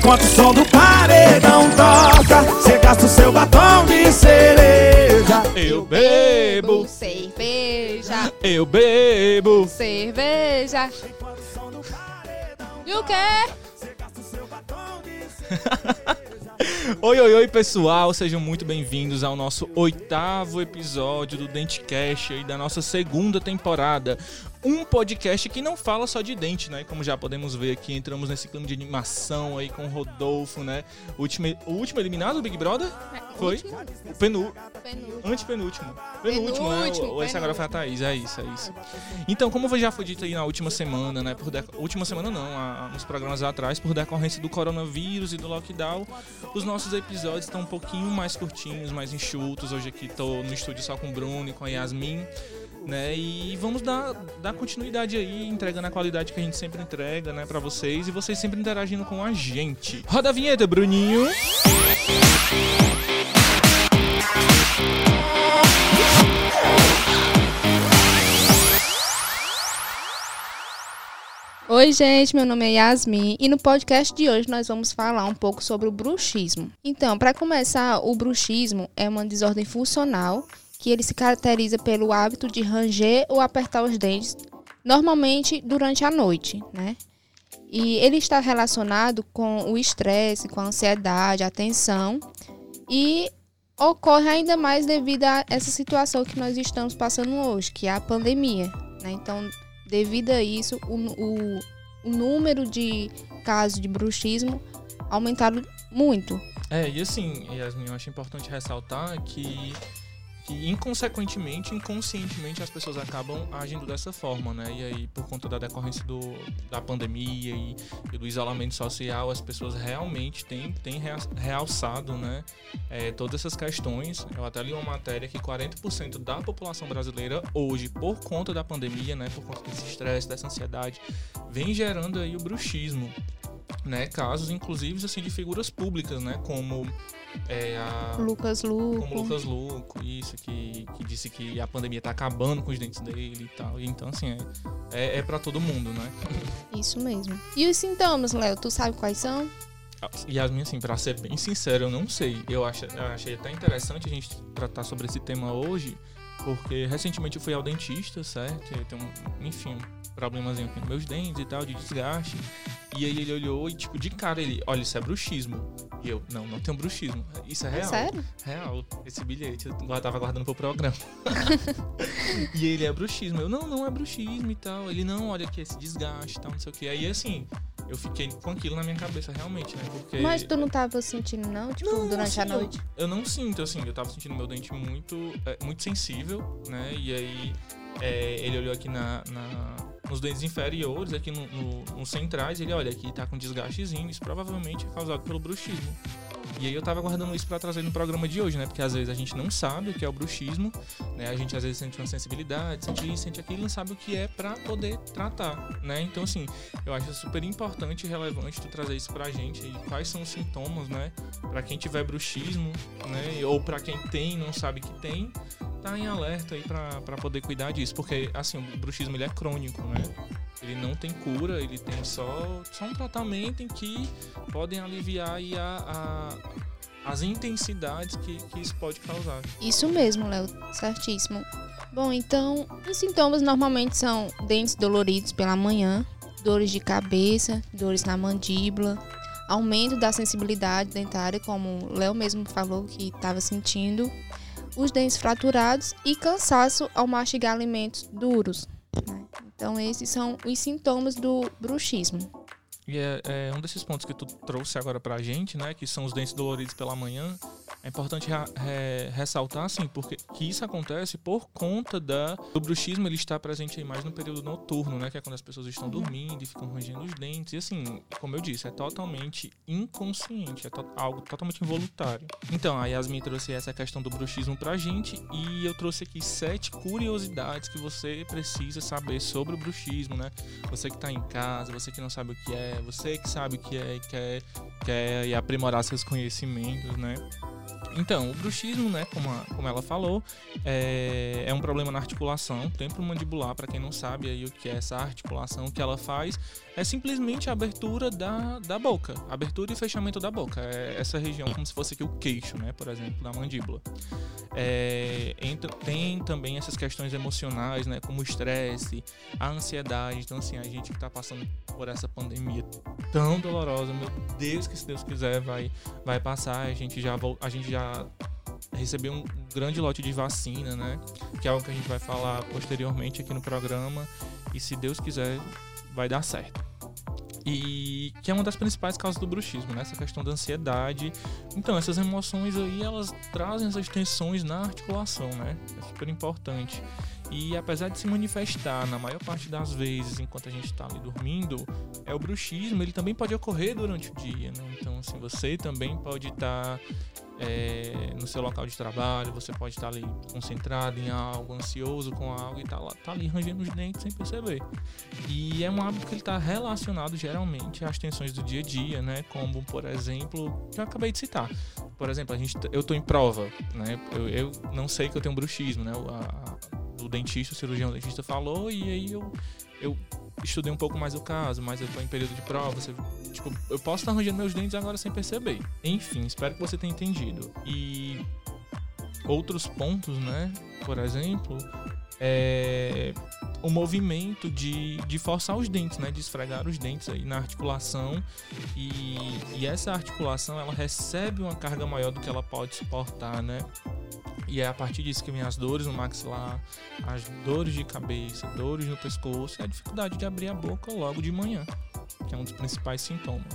Enquanto o som do paredão toca, você gasta o seu batom de cereja. Eu bebo, cerveja, eu bebo. cerveja. E o quê? Oi, oi, oi, pessoal, sejam muito bem-vindos ao nosso oitavo episódio do Dentecast aí da nossa segunda temporada. Um podcast que não fala só de dente, né? Como já podemos ver aqui, entramos nesse clima de animação aí com o Rodolfo, né? O último, o último eliminado do Big Brother? Foi? Último? O penu, Penúltimo. antepenúlttimo. Penúltimo, né? Penúltimo, Ou esse agora foi a Thaís, é isso, é isso. Então, como já foi dito aí na última semana, né? Por Última semana não, a- nos programas atrás, por decorrência do coronavírus e do lockdown, os nossos episódios estão um pouquinho mais curtinhos, mais enxutos. Hoje aqui tô no estúdio só com o Bruno e com a Yasmin. Né, e vamos dar, dar continuidade aí, entregando a qualidade que a gente sempre entrega, né, para vocês e vocês sempre interagindo com a gente. Roda a vinheta, Bruninho. Oi, gente, meu nome é Yasmin e no podcast de hoje nós vamos falar um pouco sobre o bruxismo. Então, para começar, o bruxismo é uma desordem funcional que ele se caracteriza pelo hábito de ranger ou apertar os dentes, normalmente durante a noite, né? E ele está relacionado com o estresse, com a ansiedade, a tensão e ocorre ainda mais devido a essa situação que nós estamos passando hoje, que é a pandemia, né? Então, devido a isso, o, o, o número de casos de bruxismo aumentaram muito. É, e assim, Yasmin, eu acho importante ressaltar que, que inconsequentemente, inconscientemente, as pessoas acabam agindo dessa forma, né? E aí, por conta da decorrência do, da pandemia e, e do isolamento social, as pessoas realmente têm, têm rea- realçado, né? é, todas essas questões. Eu até li uma matéria que 40% da população brasileira hoje, por conta da pandemia, né? Por conta desse estresse, dessa ansiedade, vem gerando aí o bruxismo. Né, casos inclusive assim de figuras públicas, né, como é, a Lucas como Luco. Lucas Luco, isso, que, que disse que a pandemia tá acabando com os dentes dele e tal. Então, assim, é, é, é para todo mundo, né? Isso mesmo. E os sintomas, Léo, tu sabe quais são? Yasmin, assim, pra ser bem sincero, eu não sei. Eu, acho, eu achei até interessante a gente tratar sobre esse tema hoje, porque recentemente eu fui ao dentista, certo? Eu tenho, um, enfim, um problemazinho aqui nos meus dentes e tal, de desgaste. E aí ele olhou e, tipo, de cara ele, olha, isso é bruxismo. E eu, não, não tenho bruxismo. Isso é real. Sério? Real, esse bilhete, eu tava guardando pro programa. e ele é bruxismo. Eu, não, não é bruxismo e tal. Ele, não, olha aqui, esse desgaste e tal, não sei o que. Aí, assim, eu fiquei com aquilo na minha cabeça, realmente, né? Porque. Mas tu não tava sentindo, não? Tipo, Não, durante a assim, eu- noite? Eu, não sinto, assim, eu tava sentindo meu dente muito, é, muito sensível, né? E aí é, ele olhou aqui na, na- nos dentes inferiores, aqui no, no- nos centrais, ele olha, aqui tá com desgastezinho, isso provavelmente é causado pelo bruxismo. E aí eu tava guardando isso pra trazer no programa de hoje, né? Porque às vezes a gente não sabe o que é o bruxismo, né? A gente às vezes sente uma sensibilidade, sente isso, sente aquilo, não sabe o que é pra poder tratar, né? Então assim, eu acho super importante e relevante tu trazer isso pra gente quais são os sintomas, né? Pra quem tiver bruxismo, né? Ou pra quem tem não sabe que tem, tá em alerta aí pra poder cuidar disso, porque assim, o bruxismo ele é crônico, né? Ele não tem cura, ele tem só, só um tratamento em que podem aliviar aí a, a- as intensidades que, que isso pode causar. Isso mesmo, Léo, certíssimo. Bom, então, os sintomas normalmente são dentes doloridos pela manhã, dores de cabeça, dores na mandíbula, aumento da sensibilidade dentária, como o Léo mesmo falou que estava sentindo, os dentes fraturados e cansaço ao mastigar alimentos duros. né? Então, esses são os sintomas do bruxismo. E é, é um desses pontos que tu trouxe agora pra gente, né? Que são os dentes doloridos pela manhã. É importante re- ressaltar, assim, porque que isso acontece por conta da, do bruxismo, ele está presente aí mais no período noturno, né? Que é quando as pessoas estão dormindo e ficam rangendo os dentes. E assim, como eu disse, é totalmente inconsciente, é to- algo totalmente involuntário. Então, a Yasmin trouxe essa questão do bruxismo pra gente e eu trouxe aqui sete curiosidades que você precisa saber sobre o bruxismo, né? Você que tá em casa, você que não sabe o que é, você que sabe o que é e quer, quer aprimorar seus conhecimentos, né? Então, o bruxismo, né, como, a- como ela falou, é, é um problema na articulação temporomandibular. Para quem não sabe aí o que é essa articulação, o que ela faz é simplesmente a abertura da, da boca. Abertura e fechamento da boca. É essa região, como se fosse aqui o queixo, né? Por exemplo, da mandíbula. É, entra, tem também essas questões emocionais, né? Como o estresse, a ansiedade. Então, assim, a gente que está passando por essa pandemia tão dolorosa, meu Deus, que se Deus quiser vai, vai passar. A gente já, a gente já recebeu um grande lote de vacina, né? Que é algo que a gente vai falar posteriormente aqui no programa. E se Deus quiser, vai dar certo. E que é uma das principais causas do bruxismo, né? Essa questão da ansiedade. Então, essas emoções aí, elas trazem essas tensões na articulação, né? É super importante. E apesar de se manifestar na maior parte das vezes enquanto a gente está ali dormindo, é o bruxismo, ele também pode ocorrer durante o dia, né? Então, assim, você também pode estar tá é, no seu local de trabalho, você pode estar ali concentrado em algo, ansioso com algo e tá, lá, tá ali rangendo os dentes sem perceber. E é um hábito que ele está relacionado geralmente às tensões do dia a dia, né? Como, por exemplo, que eu acabei de citar. Por exemplo, a gente, eu estou em prova, né? Eu, eu, não sei que eu tenho bruxismo, né? O, a, o dentista, o cirurgião dentista falou e aí eu, eu estudei um pouco mais o caso, mas eu tô em período de prova, você, tipo, eu posso estar arranjando meus dentes agora sem perceber. Enfim, espero que você tenha entendido. E outros pontos, né? Por exemplo, é o movimento de, de forçar os dentes, né? De esfregar os dentes aí na articulação. E, e essa articulação, ela recebe uma carga maior do que ela pode suportar, né? E é a partir disso que vem as dores no maxilar, as dores de cabeça, dores no pescoço e a dificuldade de abrir a boca logo de manhã, que é um dos principais sintomas.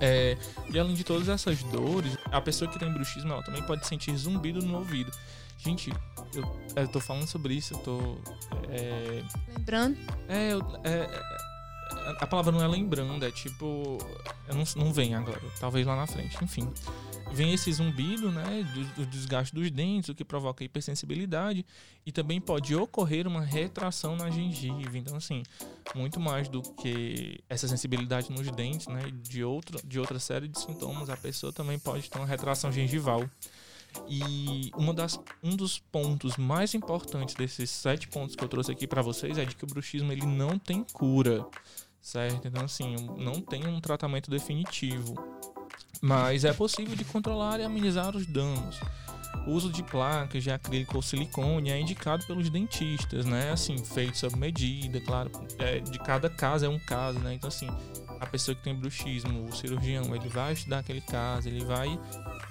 É, e além de todas essas dores, a pessoa que tem bruxismo ela também pode sentir zumbido no ouvido. Gente, eu, eu tô falando sobre isso, eu tô. É, lembrando? É, eu, é, a palavra não é lembrando, é tipo. Eu não, não vem agora, talvez lá na frente, enfim vem esse zumbido, né, do, do, desgaste dos dentes, o que provoca hipersensibilidade e também pode ocorrer uma retração na gengiva. Então, assim, muito mais do que essa sensibilidade nos dentes, né, de outra, de outra série de sintomas, a pessoa também pode ter uma retração gengival. E uma das, um dos pontos mais importantes desses sete pontos que eu trouxe aqui para vocês é de que o bruxismo ele não tem cura, certo? Então, assim, não tem um tratamento definitivo mas é possível de controlar e amenizar os danos. O uso de placas de acrílico ou silicone é indicado pelos dentistas, né? Assim, feito sob medida, claro. É, de cada caso é um caso, né? Então, assim, a pessoa que tem bruxismo, o cirurgião, ele vai estudar aquele caso, ele vai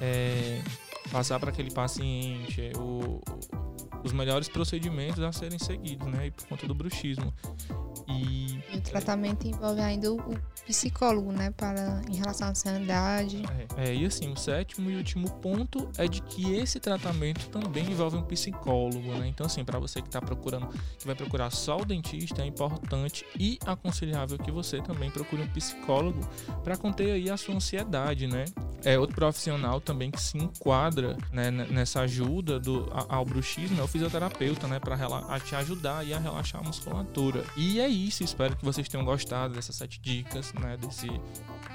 é, passar para aquele paciente é, o, os melhores procedimentos a serem seguidos, né? E por conta do bruxismo. Tratamento envolve ainda o psicólogo, né, para em relação à ansiedade. É, é, e assim, o sétimo e último ponto é de que esse tratamento também envolve um psicólogo, né? Então assim, para você que está procurando, que vai procurar só o dentista, é importante e aconselhável que você também procure um psicólogo para conter aí a sua ansiedade, né? É outro profissional também que se enquadra né, nessa ajuda do, ao bruxismo é o fisioterapeuta, né, para te ajudar e a relaxar a musculatura. E é isso, espero que vocês tenham gostado dessas sete dicas né, desse,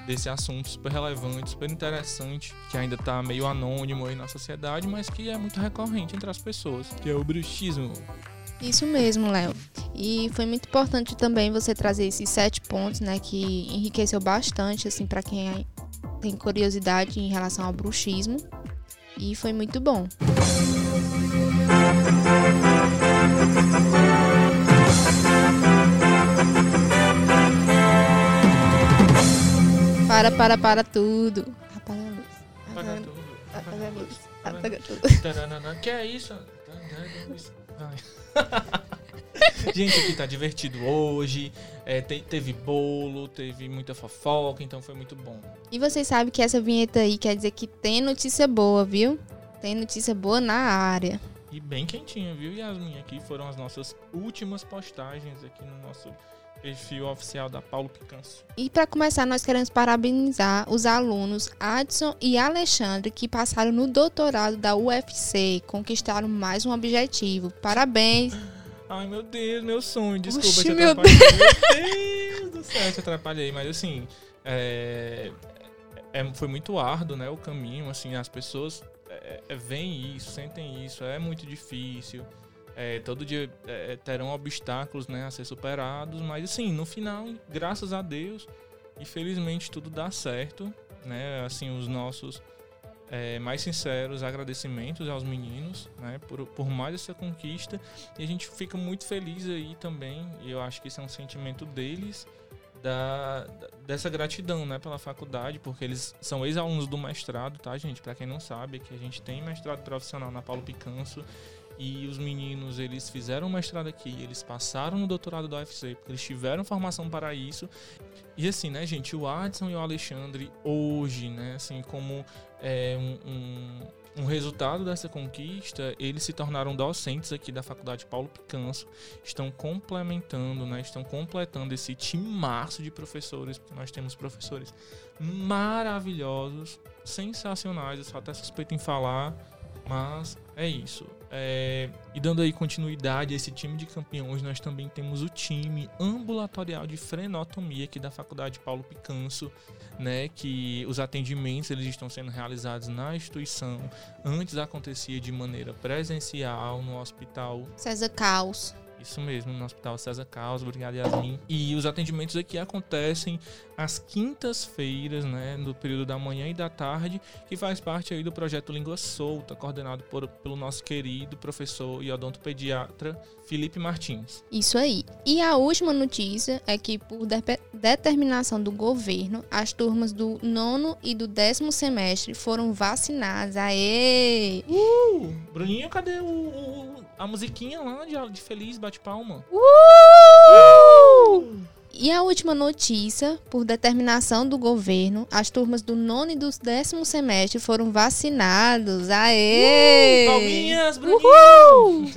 desse assunto super relevante, super interessante, que ainda está meio anônimo aí na sociedade, mas que é muito recorrente entre as pessoas, que é o bruxismo. Isso mesmo, Léo. E foi muito importante também você trazer esses sete pontos, né, que enriqueceu bastante, assim, para quem tem curiosidade em relação ao bruxismo. E foi muito bom. Para, para, para tudo. Apaga a luz. Apaga tudo. Apaga a luz. Apaga tudo. Que é isso? Gente, aqui tá divertido hoje. É, te, teve bolo, teve muita fofoca, então foi muito bom. E vocês sabem que essa vinheta aí quer dizer que tem notícia boa, viu? Tem notícia boa na área. E bem quentinha, viu, Yasmin? Aqui foram as nossas últimas postagens aqui no nosso perfil oficial da Paulo Picanço. E para começar, nós queremos parabenizar os alunos Adson e Alexandre que passaram no doutorado da UFC, conquistaram mais um objetivo. Parabéns! Ai, meu Deus, meu sonho. Desculpa, Oxi, te meu atrapalhei. Meu Deus do céu, te atrapalhei. Mas assim, é, é, foi muito árduo, né, o caminho. Assim, as pessoas é, é, veem isso, sentem isso. É muito difícil. É, todo dia é, terão obstáculos né, a ser superados, mas assim, no final, graças a Deus, e felizmente tudo dá certo, né? Assim, os nossos é, mais sinceros agradecimentos aos meninos, né? Por, por mais essa conquista. E a gente fica muito feliz aí também, e eu acho que isso é um sentimento deles, da, dessa gratidão, né, pela faculdade, porque eles são ex-alunos do mestrado, tá, gente? Para quem não sabe, que a gente tem mestrado profissional na Paulo Picanso e os meninos, eles fizeram o mestrado aqui, eles passaram no doutorado da UFC, porque eles tiveram formação para isso. E assim, né, gente, o Adson e o Alexandre hoje, né, assim, como é, um, um um resultado dessa conquista, eles se tornaram docentes aqui da Faculdade Paulo Picanso, estão complementando, né, estão completando esse timaço de professores, porque nós temos professores maravilhosos, sensacionais, eu sou até suspeito em falar, mas é isso. É, e dando aí continuidade a esse time de campeões, nós também temos o time ambulatorial de frenotomia aqui da Faculdade Paulo Picanso, né, que os atendimentos eles estão sendo realizados na instituição. Antes acontecia de maneira presencial no hospital César Caos. Isso mesmo, no Hospital César Carlos, obrigado Yasmin. E os atendimentos aqui acontecem às quintas-feiras, né, no período da manhã e da tarde, que faz parte aí do projeto Língua Solta, coordenado por, pelo nosso querido professor e odontopediatra Felipe Martins. Isso aí. E a última notícia é que, por de determinação do governo, as turmas do nono e do décimo semestre foram vacinadas. Aê! Uh! Bruninho, cadê o, o a musiquinha lá de, de feliz bate-palma? Uh! E a última notícia, por determinação do governo, as turmas do nono e do décimo semestre foram vacinados. Aê! Uh, palminhas, Bruninho!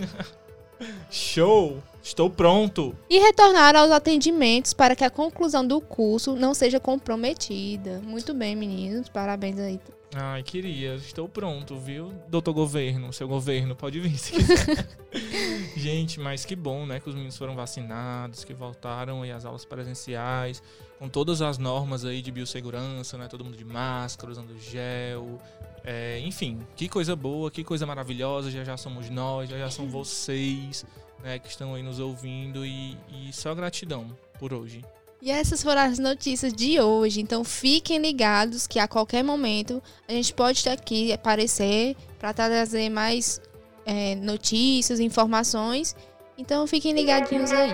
Show! Estou pronto! E retornaram aos atendimentos para que a conclusão do curso não seja comprometida. Muito bem, meninos. Parabéns aí. Ai, queria. Estou pronto, viu? Doutor Governo, seu governo, pode vir se quiser. Gente, mas que bom, né? Que os meninos foram vacinados, que voltaram aí às aulas presenciais, com todas as normas aí de biossegurança, né? Todo mundo de máscara, usando gel. É, enfim, que coisa boa, que coisa maravilhosa. Já já somos nós, já já são vocês né, que estão aí nos ouvindo e, e só gratidão por hoje. E essas foram as notícias de hoje. Então fiquem ligados que a qualquer momento a gente pode estar aqui aparecer para trazer mais é, notícias, informações. Então fiquem ligadinhos aí.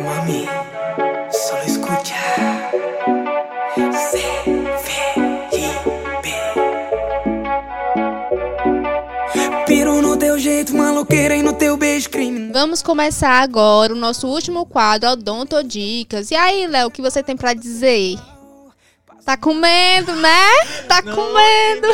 Mami, só escuta. Piro jeito, maloqueira e no teu beijo crime. Vamos começar agora o nosso último quadro, Odonto Dicas. E aí, Léo, o que você tem para dizer? Tá comendo, né? Tá Não, comendo.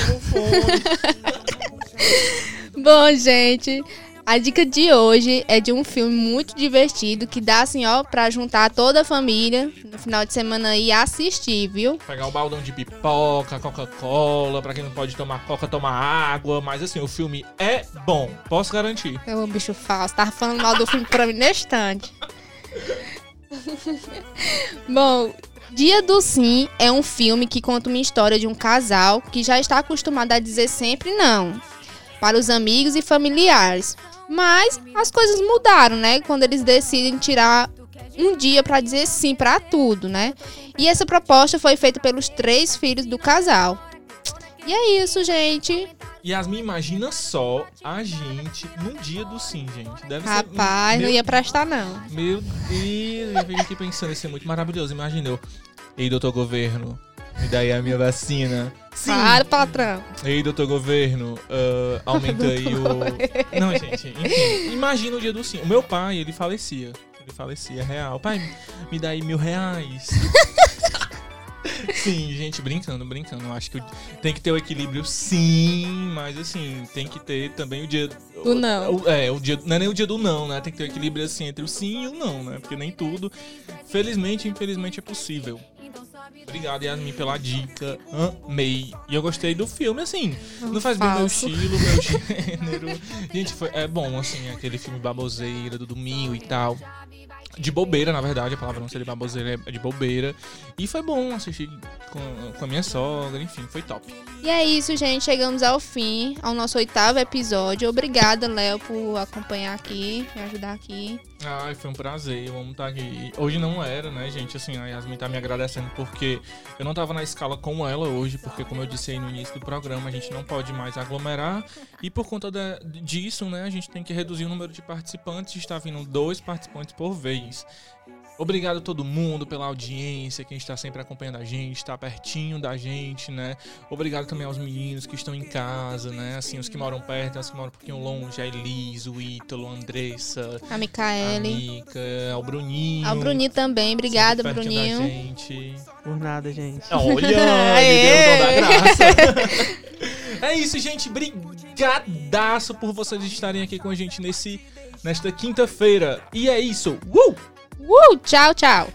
Bom, gente, a dica de hoje é de um filme muito divertido que dá assim, ó, pra juntar toda a família no final de semana e assistir, viu? Pegar um baldão de pipoca, Coca-Cola, pra quem não pode tomar coca, tomar água. Mas assim, o filme é bom, posso garantir. É um bicho falso, tava falando mal do filme pra mim na estante. bom, Dia do Sim é um filme que conta uma história de um casal que já está acostumado a dizer sempre não para os amigos e familiares. Mas as coisas mudaram, né? Quando eles decidem tirar um dia para dizer sim para tudo, né? E essa proposta foi feita pelos três filhos do casal. E é isso, gente. Yasmin, imagina só a gente num dia do sim, gente. Deve Rapaz, ser, meu, não ia prestar, não. Meu Deus, eu fiquei aqui pensando, isso é muito maravilhoso. Imagina eu. Ei, doutor governo, me dá aí a minha vacina. Sim. Claro, patrão. Ei, doutor governo, uh, aumenta aí o. Não, gente, enfim. Imagina o dia do sim. O meu pai, ele falecia. Ele falecia, real. Pai, me dá aí mil reais. Sim, gente, brincando, brincando. Eu acho que tem que ter o equilíbrio, sim, mas assim, tem que ter também o dia. Do não. O, é, o dia. Não é nem o dia do não, né? Tem que ter o equilíbrio assim entre o sim e o não, né? Porque nem tudo, felizmente, infelizmente, é possível. Obrigado, Yasmin, pela dica. Amei. E eu gostei do filme, assim. Não faz bem meu estilo, meu gênero. Gente, foi, é bom, assim, aquele filme baboseira do domingo e tal. De bobeira, na verdade, a palavra não seria baboseira, é de bobeira. E foi bom assistir com, com a minha sogra, enfim, foi top. E é isso, gente. Chegamos ao fim, ao nosso oitavo episódio. Obrigada, Léo, por acompanhar aqui, me ajudar aqui. Ai, foi um prazer, vamos estar aqui. Hoje não era, né, gente? Assim, a Yasmin tá me agradecendo porque eu não tava na escala com ela hoje, porque, como eu disse aí no início do programa, a gente não pode mais aglomerar. E por conta de, disso, né, a gente tem que reduzir o número de participantes. Está vindo dois participantes por vez. Obrigado a todo mundo pela audiência, quem está sempre acompanhando a gente, está pertinho da gente, né? Obrigado também aos meninos que estão em casa, né? Assim, os que moram perto, os que moram um pouquinho longe, a Elis, o Ítalo, a Andressa, A Micaele. a Mica, ao Bruninho. Ao Bruninho também. Da Bruninho. gente. Por nada, gente. Olha, deu da graça. é isso, gente. Brigadaço por vocês estarem aqui com a gente nesse, nesta quinta-feira. E é isso. Uh! Uh, tchau, tchau.